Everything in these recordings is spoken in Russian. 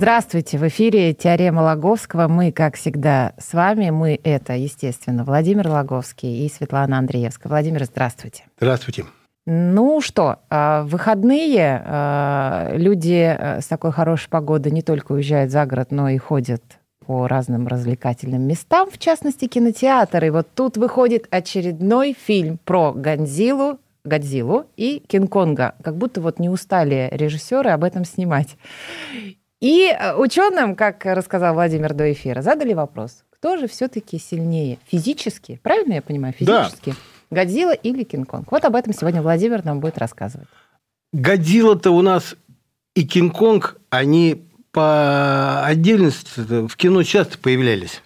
Здравствуйте, в эфире «Теорема Логовского». Мы, как всегда, с вами. Мы — это, естественно, Владимир Логовский и Светлана Андреевская. Владимир, здравствуйте. Здравствуйте. Ну что, а, в выходные а, люди а, с такой хорошей погодой не только уезжают за город, но и ходят по разным развлекательным местам, в частности, кинотеатры. И вот тут выходит очередной фильм про Годзиллу, Годзиллу и Кинг-Конга. Как будто вот не устали режиссеры об этом снимать. И ученым, как рассказал Владимир до эфира, задали вопрос, кто же все-таки сильнее физически, правильно я понимаю, физически, да. Годзилла или Кинг-Конг? Вот об этом сегодня Владимир нам будет рассказывать. Годзилла-то у нас и Кинг-Конг, они по отдельности в кино часто появлялись.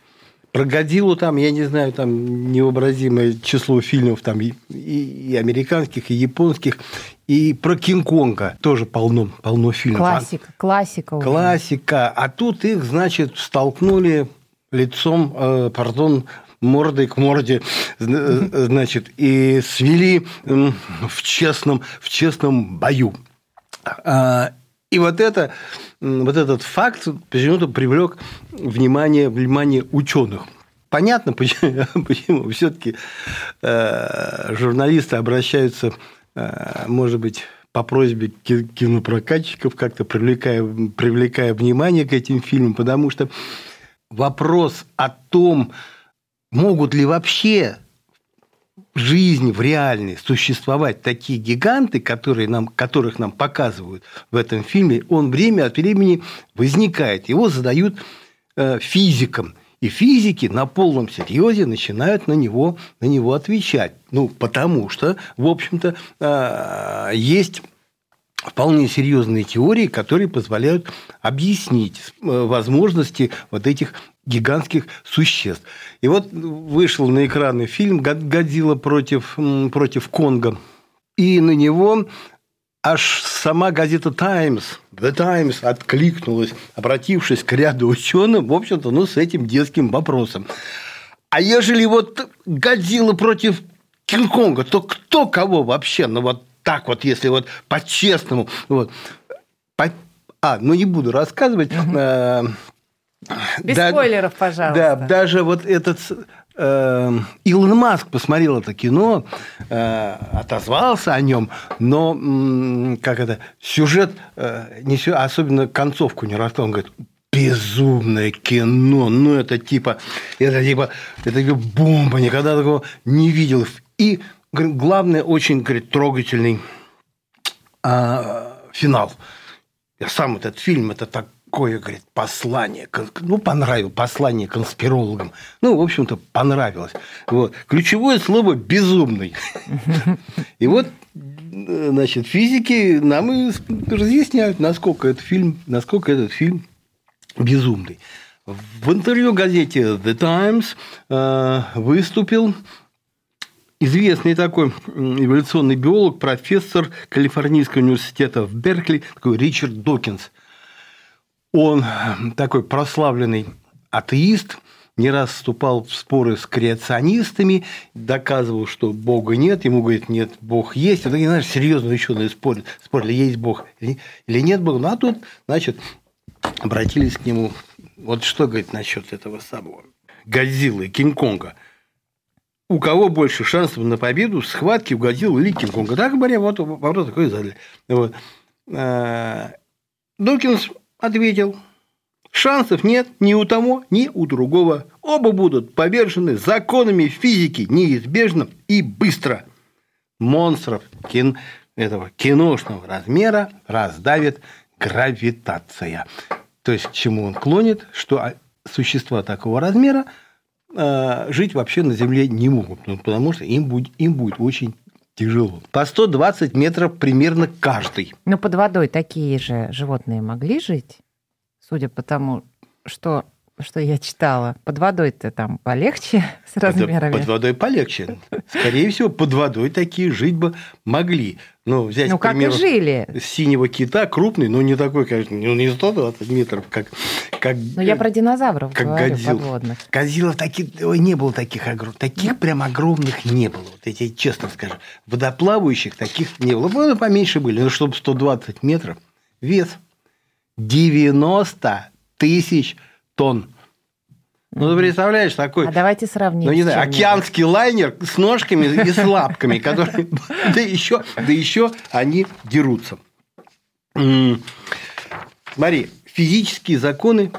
Про Годзиллу там, я не знаю, там невообразимое число фильмов там и, и американских, и японских. И про Кинг-Конга тоже полно, полно фильмов. Классика, классика. Уже. Классика. А тут их, значит, столкнули лицом, э, пардон, мордой к морде, значит, и свели в честном, в честном бою. И вот, это, вот этот факт почему-то привлек внимание, внимание ученых. Понятно, почему, почему все-таки э, журналисты обращаются, э, может быть, по просьбе кинопрокатчиков, как-то привлекая, привлекая внимание к этим фильмам, потому что вопрос о том, могут ли вообще жизни, в реальной существовать такие гиганты, которые нам, которых нам показывают в этом фильме, он время от времени возникает. Его задают э, физикам. И физики на полном серьезе начинают на него, на него отвечать. Ну, потому что, в общем-то, э, есть вполне серьезные теории, которые позволяют объяснить э, возможности вот этих гигантских существ. И вот вышел на экраны фильм «Годзилла против, против Конга». И на него аж сама газета «Таймс», «The Times» откликнулась, обратившись к ряду ученых, в общем-то, ну, с этим детским вопросом. А ежели вот «Годзилла против Кинг-Конга», то кто кого вообще? Ну, вот так вот, если вот по-честному. Вот. По... А, ну, не буду рассказывать. Угу. Без да, спойлеров, пожалуйста. Да, даже вот этот э, Илон Маск посмотрел это кино, э, отозвался о нем, но э, как это сюжет, э, не, особенно концовку не рассказал, он говорит, безумное кино, ну это типа, это типа, это типа бомба, никогда такого не видел. И главное, очень говорит, трогательный э, финал. Я сам этот фильм, это так такое, говорит, послание, ну, понравилось, послание конспирологам. Ну, в общем-то, понравилось. Вот. Ключевое слово «безумный». И вот, значит, физики нам и разъясняют, насколько этот фильм, насколько этот фильм безумный. В интервью газете The Times э, выступил известный такой эволюционный биолог, профессор Калифорнийского университета в Беркли, такой Ричард Докинс – он такой прославленный атеист, не раз вступал в споры с креационистами, доказывал, что Бога нет, ему говорит, нет, Бог есть. Это, знаешь, серьезно ученые спорят, спорили, есть Бог или нет Бога. Ну, а тут, значит, обратились к нему. Вот что, говорит, насчет этого самого Годзиллы, Кинг-Конга. У кого больше шансов на победу в схватке у Годзиллы или Кинг-Конга? Так говоря, вот вопрос такой задали. Вот. А, Докинс ответил, шансов нет ни у того, ни у другого. Оба будут повержены законами физики неизбежно и быстро. Монстров кин... этого киношного размера раздавит гравитация. То есть, к чему он клонит, что существа такого размера э, жить вообще на Земле не могут, ну, потому что им будет, им будет очень тяжело. По 120 метров примерно каждый. Но под водой такие же животные могли жить? Судя по тому, что что я читала. Под водой-то там полегче с размерами. Под, под водой полегче. Скорее всего, под водой такие жить бы могли. Ну, взять, ну, как и примеру, жили. синего кита, крупный, но не такой, конечно, ну, не 120 метров, как... как Но я про динозавров как говорю, Годзилла. подводных. Годзиллов таких, ой, не было таких огромных. Таких прям огромных не было. Вот я тебе честно скажу. Водоплавающих таких не было. Ну, поменьше были, ну, чтобы 120 метров. Вес 90 тысяч тонн. Ну, ты представляешь, такой... А давайте сравним. Ну, не знаю, океанский лайнер с ножками и с лапками, которые... Да еще, да еще они дерутся. Смотри, физические законы,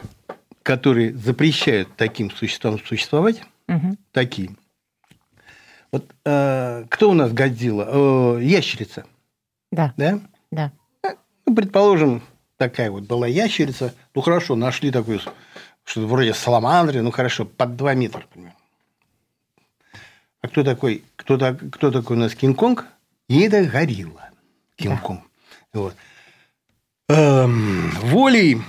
которые запрещают таким существам существовать, такие. Вот э, кто у нас Годзилла? Э, ящерица, Да, да? да. Ну, предположим, такая вот была ящерица. Ну, хорошо, нашли такую, что-то вроде саламандры, ну, хорошо, под 2 метра, например. А кто такой, кто, так, кто такой у нас Кинг-Конг? И это горилла. Кинг-Конг. Вот. Эм, волей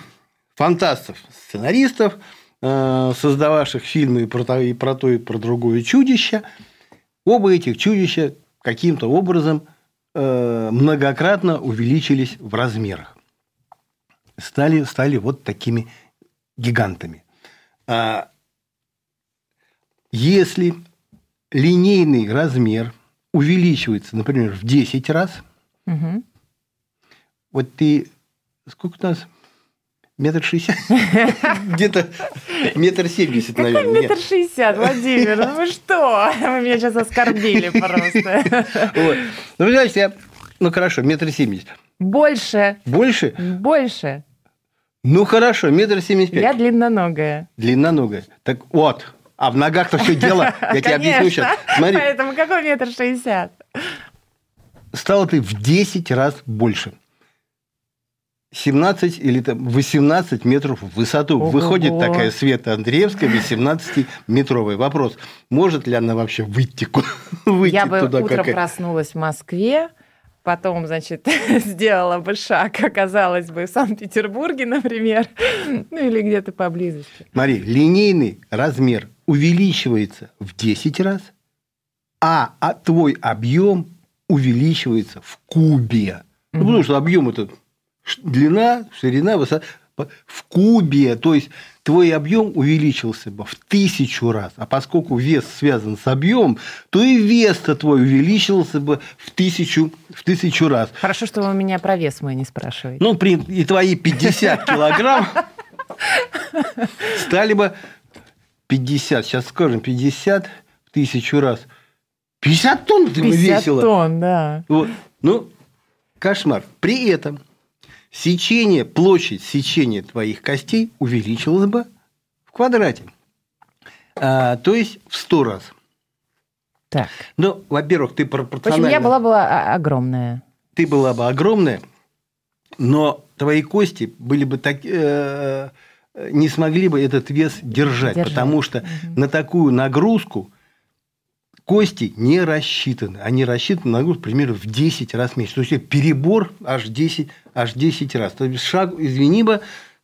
фантастов, сценаристов, э, создававших фильмы и про, то, и про то, и про другое чудище, оба этих чудища каким-то образом э, многократно увеличились в размерах. Стали, стали вот такими гигантами. А если линейный размер увеличивается, например, в 10 раз, Мгм. вот ты... Сколько у нас? Метр шестьдесят? Где-то метр семьдесят, Какой наверное. метр шестьдесят, Владимир? Ну вы что? Вы меня сейчас оскорбили просто. Вот. Ну, знаешь, я... Ну, хорошо, метр семьдесят. Больше, Больше? больше. Ну, хорошо, метр семьдесят Я пять. длинноногая. Длинноногая. Так вот, а в ногах-то все дело, я тебе объясню сейчас. Смотри, Поэтому какой метр шестьдесят? стало ты в 10 раз больше. 17 или там 18 метров в высоту. Ого-го. Выходит такая Света Андреевская, 18-метровый. Вопрос, может ли она вообще выйти, выйти Я бы туда? утром какая- проснулась в Москве, потом, значит, сделала бы шаг, оказалась бы в Санкт-Петербурге, например, ну или где-то поблизости. Смотри, линейный размер увеличивается в 10 раз, а, а твой объем увеличивается в кубе. Ну, потому что объем это длина, ширина, высота. В кубе, то есть твой объем увеличился бы в тысячу раз. А поскольку вес связан с объемом, то и вес-то твой увеличился бы в тысячу, в тысячу раз. Хорошо, что вы меня про вес мой не спрашиваете. Ну, при, и твои 50 килограмм стали бы 50, сейчас скажем, 50 в тысячу раз. 50 тонн ты бы 50 весила. тонн, да. Вот. Ну, кошмар. При этом сечение, площадь сечения твоих костей увеличилась бы в квадрате. А, то есть в 100 раз. Так. Ну, во-первых, ты В пропорционально... общем, я была бы огромная. ты была бы огромная, но твои кости были бы так, э, не смогли бы этот вес держать, Держать. потому что на такую нагрузку кости не рассчитаны. Они рассчитаны на нагрузку примерно в 10 раз меньше. То есть перебор аж 10, аж 10 раз. То есть шаг, извини бы,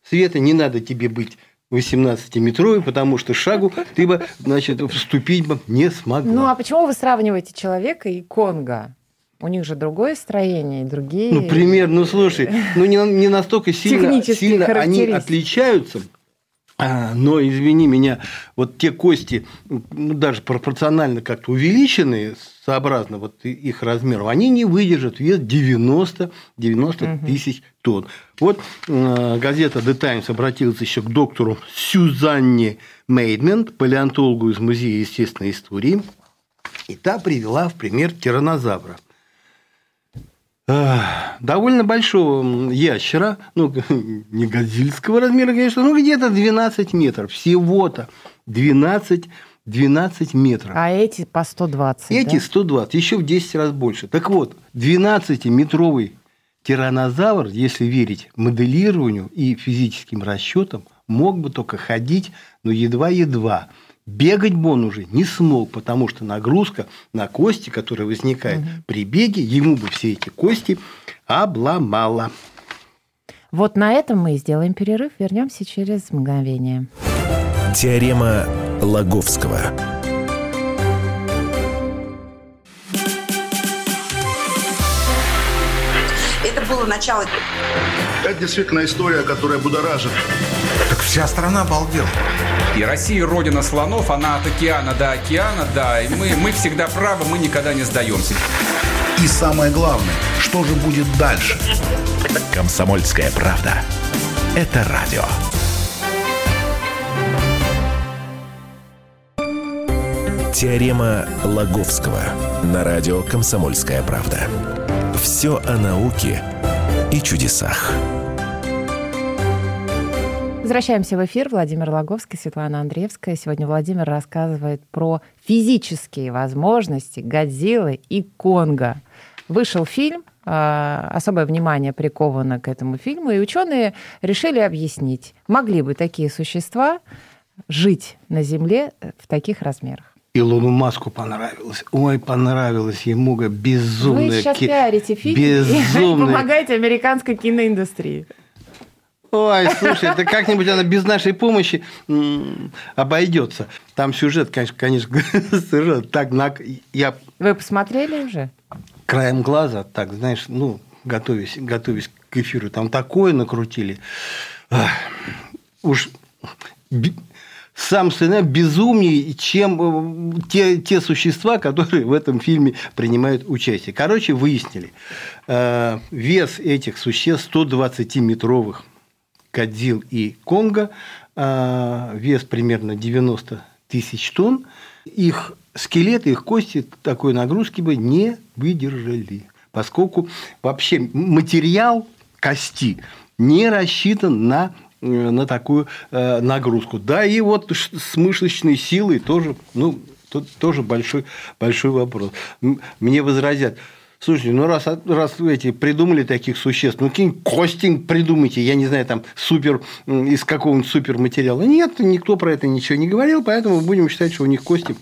Света, не надо тебе быть 18-метровой, потому что шагу ты бы, значит, вступить бы не смогла. Ну, а почему вы сравниваете человека и Конга? У них же другое строение другие... Ну, пример, ну слушай, ну не, не настолько сильно, сильно они отличаются. А, Но, извини меня, вот те кости, ну, даже пропорционально как-то увеличенные, сообразно вот их размеру, они не выдержат вес 90, 90 тысяч тонн. Вот э, газета The Times обратилась еще к доктору Сюзанне Мейдмент, палеонтологу из Музея естественной истории, и та привела в пример тиранозавра. Довольно большого ящера, ну, не газильского размера, конечно, ну, где-то 12 метров, всего-то 12, 12 метров. А эти по 120, Эти да? 120, еще в 10 раз больше. Так вот, 12-метровый тиранозавр, если верить моделированию и физическим расчетам, мог бы только ходить, но едва-едва. Бегать бы он уже не смог, потому что нагрузка на кости, которая возникает при беге, ему бы все эти кости обломала. Вот на этом мы и сделаем перерыв. Вернемся через мгновение. Теорема Лаговского. Это было начало. Это действительно история, которая будоражит. Так вся страна обалдела. И Россия родина слонов, она от океана до океана, да. И мы, мы всегда правы, мы никогда не сдаемся. И самое главное, что же будет дальше? Комсомольская правда. Это радио. Теорема Лаговского на радио «Комсомольская правда». Все о науке и чудесах. Возвращаемся в эфир. Владимир Логовский, Светлана Андреевская. Сегодня Владимир рассказывает про физические возможности Годзиллы и Конга. Вышел фильм, особое внимание приковано к этому фильму, и ученые решили объяснить, могли бы такие существа жить на Земле в таких размерах. Илону Маску понравилось. Ой, понравилось ему безумно. Вы сейчас пиарите фильм безумное. и помогаете американской киноиндустрии. Ой, слушай, это как-нибудь она без нашей помощи обойдется. Там сюжет, конечно, конечно, совершенно так на... Я... Вы посмотрели уже? Краем глаза, так, знаешь, ну, готовясь, готовясь к эфиру, там такое накрутили. Уж сам сценарий безумнее, чем э, те, те существа, которые в этом фильме принимают участие. Короче, выяснили, э, вес этих существ 120-метровых Кадзил и Конго, э, вес примерно 90 тысяч тонн, их скелеты, их кости такой нагрузки бы не выдержали, поскольку вообще материал кости не рассчитан на Э, на такую э, нагрузку. Да, и вот с мышечной силой тоже, ну, тут тоже большой, большой вопрос. Мне возразят, Слушайте, ну раз, раз вы эти придумали таких существ, ну какие костинг придумайте, я не знаю, там супер, из какого-нибудь суперматериала. Нет, никто про это ничего не говорил, поэтому будем считать, что у них кости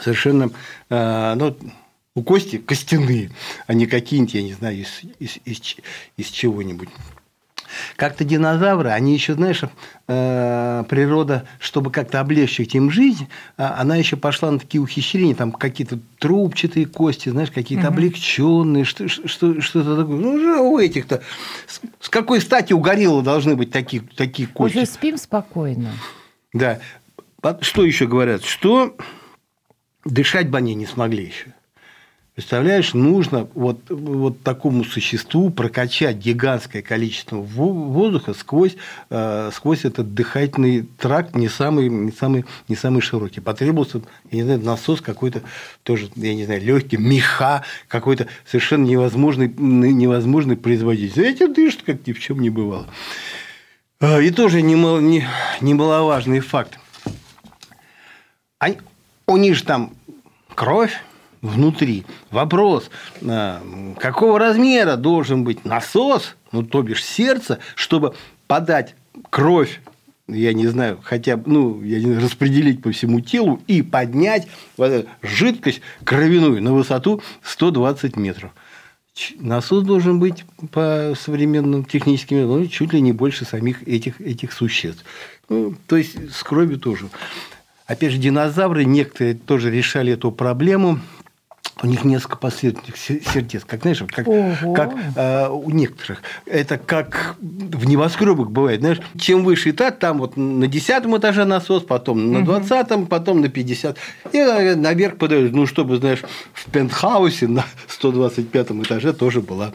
совершенно, э, ну, у кости костяные, а не какие-нибудь, я не знаю, из, из, из, из чего-нибудь. Как-то динозавры, они еще, знаешь, э, природа, чтобы как-то облегчить им жизнь, а она еще пошла на такие ухищрения, там какие-то трубчатые кости, знаешь, какие-то угу. облегченные, что, что, что-то такое. Ну, у этих-то. С какой стати у гориллы должны быть такие, такие кости? Уже спим спокойно. Да. Что еще говорят? Что дышать бы они не смогли еще. Представляешь, нужно вот, вот такому существу прокачать гигантское количество воздуха сквозь, э, сквозь этот дыхательный тракт не самый, не, самый, не самый широкий. Потребовался, я не знаю, насос какой-то тоже, я не знаю, легкий, меха, какой-то совершенно невозможный, невозможный производитель. Эти дышат, как ни в чем не бывало. А, и тоже немало, не, немаловажный факт. Они, у них же там кровь, внутри. Вопрос, э, какого размера должен быть насос, ну, то бишь сердце, чтобы подать кровь я не знаю, хотя бы, ну, я не знаю, распределить по всему телу и поднять вот эту жидкость кровяную на высоту 120 метров. Насос должен быть по современным техническим ну, чуть ли не больше самих этих, этих существ. Ну, то есть с кровью тоже. Опять же, динозавры некоторые тоже решали эту проблему у них несколько последовательных сердец, как знаешь, как, как э, у некоторых. Это как в небоскребах бывает, знаешь, чем выше этаж, там вот на десятом этаже насос, потом на двадцатом, потом на 50. И э, наверх подаешь, ну, чтобы, знаешь, в пентхаусе на 125 этаже тоже была,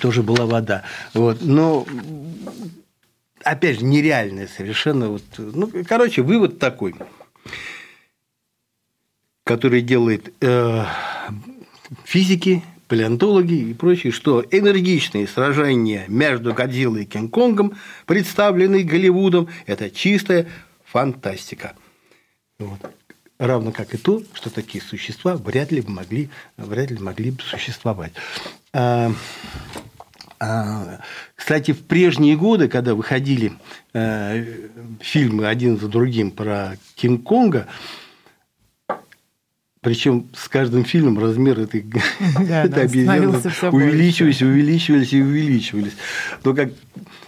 тоже была вода. Вот. Но опять же, нереальная совершенно. Вот, ну, короче, вывод такой – который делает э, физики, палеонтологи и прочие, что энергичные сражения между Годзиллой и Кинг-Конгом, представленные Голливудом, это чистая фантастика. Вот. Равно как и то, что такие существа вряд ли могли, вряд ли могли бы существовать. А, кстати, в прежние годы, когда выходили э, фильмы один за другим про Кинг-Конга, Причем с каждым фильмом размер этой, Да, обезьяны увеличивались, увеличивались и увеличивались. Но как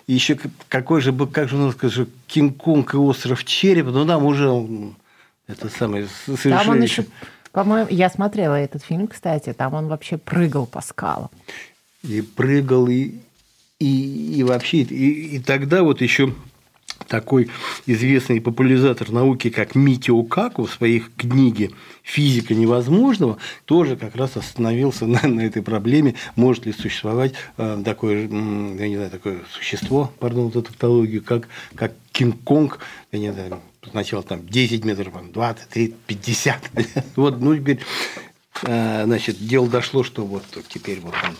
еще какой же был, как же у нас скажем, Кинг-Конг и остров Черепа, но там уже это самое Там он совершенно еще, по-моему, я смотрела этот фильм, кстати, там он вообще прыгал по скалам. И прыгал, и, и, и вообще, и, и тогда вот еще такой известный популяризатор науки, как Митио Каку в своих книге «Физика невозможного» тоже как раз остановился на, на этой проблеме, может ли существовать э, такое, я не знаю, такое существо, пардон, вот эту тавтологию, как, как Кинг-Конг, я не знаю, сначала там 10 метров, потом 20, 30, 50. Вот, ну, теперь, э, значит, дело дошло, что вот теперь вот он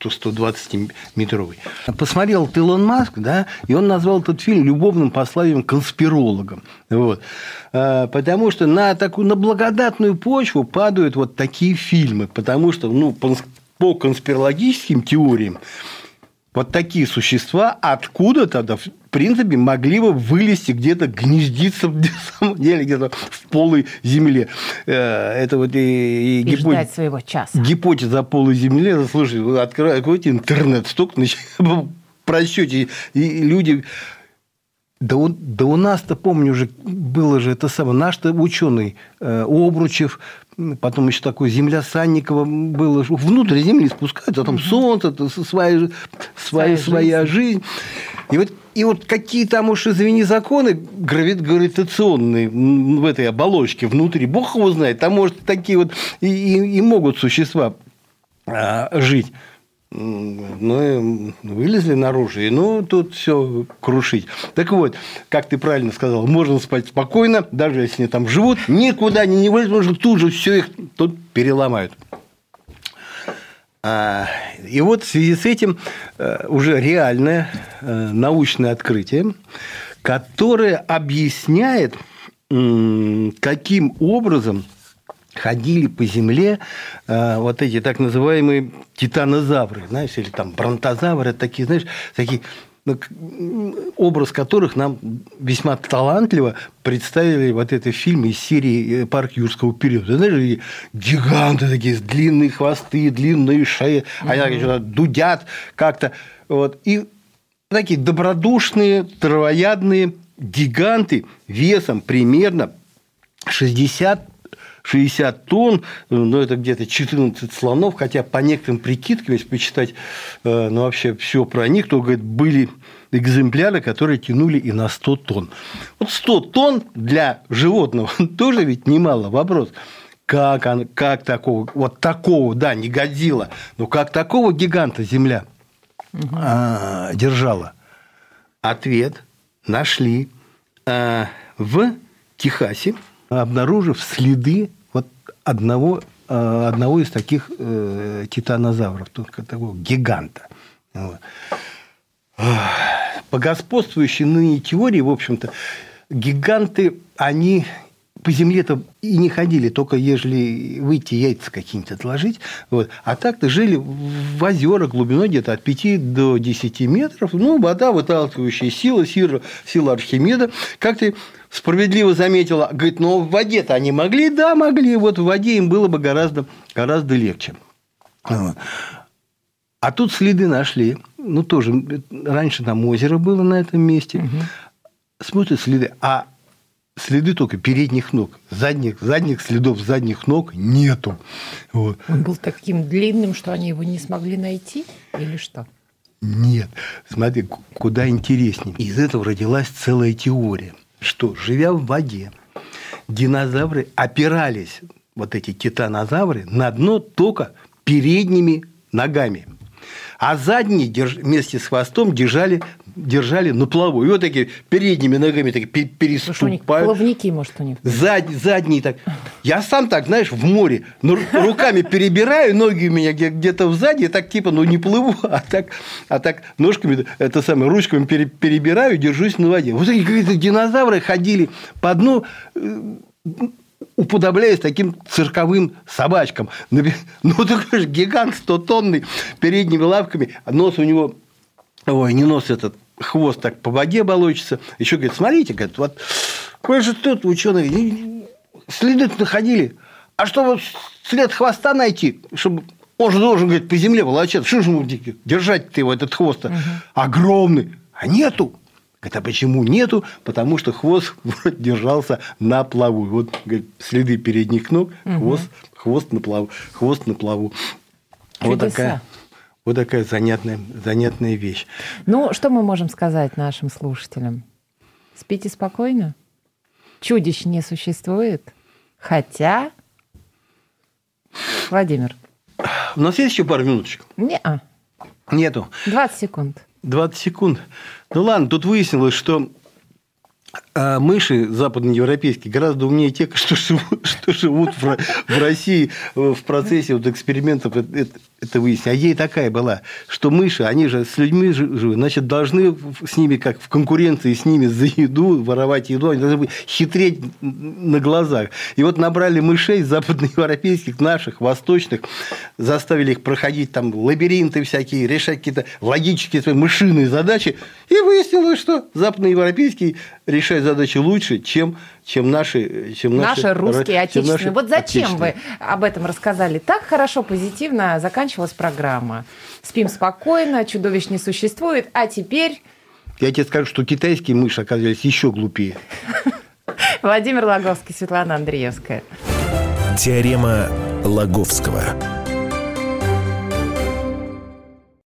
100-120-метровый. Посмотрел вот Илон Маск, да, и он назвал этот фильм любовным посланием конспирологам. Вот. А, Потому что на такую на благодатную почву падают вот такие фильмы. Потому что ну, по конспирологическим теориям вот такие существа откуда-то, в принципе, могли бы вылезти где-то, гнездиться на самом деле где-то в полой земле. Э, Это вот и, и И гипотеза- ждать своего часа. гипотеза о полой земле, слушай, вы открой- откройте интернет, столько просчете, и люди... Да, у, да у нас-то, помню, уже было же это самое, наш-то ученый э, Обручев, потом еще такой Земля Санникова было, внутрь Земли спускаются, а там солнце, своя, своя, Своя своя жизнь. И вот, и вот какие там уж, извини, законы грави- гравитационные в этой оболочке внутри, бог его знает, там, может, такие вот и, и- и могут существа а, жить. Ну, вылезли наружу, и ну, тут все крушить. Так вот, как ты правильно сказал, можно спать спокойно, даже если они там живут, никуда они не вылезут, потому что тут же все их тут переломают. А, И вот в связи с этим э, уже реальное э, научное открытие, которое объясняет, каким образом ходили по земле э, вот эти так называемые титанозавры, знаешь, или там бронтозавры, такие, знаешь, такие образ которых нам весьма талантливо представили вот это фильм из серии э, «Парк юрского периода». Знаешь, гиганты такие, с длинные хвосты, длинные шеи, они так что-то дудят как-то. Вот. И такие добродушные, травоядные гиганты весом примерно 60 60 тонн, ну, это где-то 14 слонов, хотя по некоторым прикидкам, если почитать, э, ну, вообще все про них, то, говорит, были экземпляры, которые тянули и на 100 тонн. Вот 100 тонн для животного тоже ведь немало вопрос. Как, он, как такого, вот такого, да, не годила, но как такого гиганта Земля а, держала? Ответ нашли а, в Техасе, обнаружив следы вот одного, а, одного из таких э, титанозавров, только такого гиганта. По господствующей ныне теории, в общем-то, гиганты, они по земле-то и не ходили, только ежели выйти яйца какие-нибудь отложить. Вот. А так-то жили в озерах глубиной где-то от 5 до 10 метров. Ну, вода, выталкивающая сила, сила, сила Архимеда. Как ты справедливо заметила, говорит, ну, в воде-то они могли? Да, могли. Вот в воде им было бы гораздо, гораздо легче. Вот. А тут следы нашли. Ну, тоже раньше там озеро было на этом месте. Смотрят следы. А следы только передних ног. Задних, задних следов задних ног нету. Вот. Он был таким длинным, что они его не смогли найти? Или что? Нет. Смотри, куда интереснее. Из этого родилась целая теория, что, живя в воде, динозавры опирались, вот эти титанозавры, на дно только передними ногами. А задние вместе с хвостом держали, держали на плаву. И вот такие передними ногами так переступают. плавники, может, у них. Зад, задний так. Я сам так, знаешь, в море, ну, руками перебираю, ноги у меня где- где-то сзади, я так типа, ну, не плыву, а так, а так ножками, это самое, ручками пере- перебираю, держусь на воде. Вот такие какие-то динозавры ходили по дну, э, уподобляясь таким цирковым собачкам. Ну, такой же гигант 100-тонный, передними лапками, нос у него Ой, не нос этот, хвост так по воде болочится. Еще говорит, смотрите, говорит, вот кое же тут ученые следы находили. А чтобы след хвоста найти, чтобы он же должен, говорит, по земле волочаться. Что же ему держать-то его, этот хвост угу. огромный? А нету. Говорит, а почему нету? Потому что хвост вроде держался на плаву. Вот говорит, следы передних ног, угу. хвост, хвост на плаву. Хвост на плаву. Вот такая, вот такая занятная, занятная вещь. Ну, что мы можем сказать нашим слушателям? Спите спокойно. Чудищ не существует. Хотя... Владимир. У нас есть еще пару минуточек? Не-а. Нету. 20 секунд. 20 секунд. Ну ладно, тут выяснилось, что а мыши западноевропейские гораздо умнее тех, что живут, что живут в, в России в процессе вот экспериментов. Это, выяснили. А ей такая была, что мыши, они же с людьми живут, значит, должны с ними, как в конкуренции с ними за еду, воровать еду, они должны быть хитреть на глазах. И вот набрали мышей западноевропейских, наших, восточных, заставили их проходить там лабиринты всякие, решать какие-то логические свои мышиные задачи, и выяснилось, что западноевропейские решают задачи лучше, чем, чем наши, чем наши, наши русские, отечественные. Наши вот зачем отечественные. вы об этом рассказали? Так хорошо, позитивно заканчивалась программа. Спим спокойно, чудовищ не существует, а теперь... Я тебе скажу, что китайские мыши оказались еще глупее. Владимир Логовский, Светлана Андреевская. Теорема Лаговского.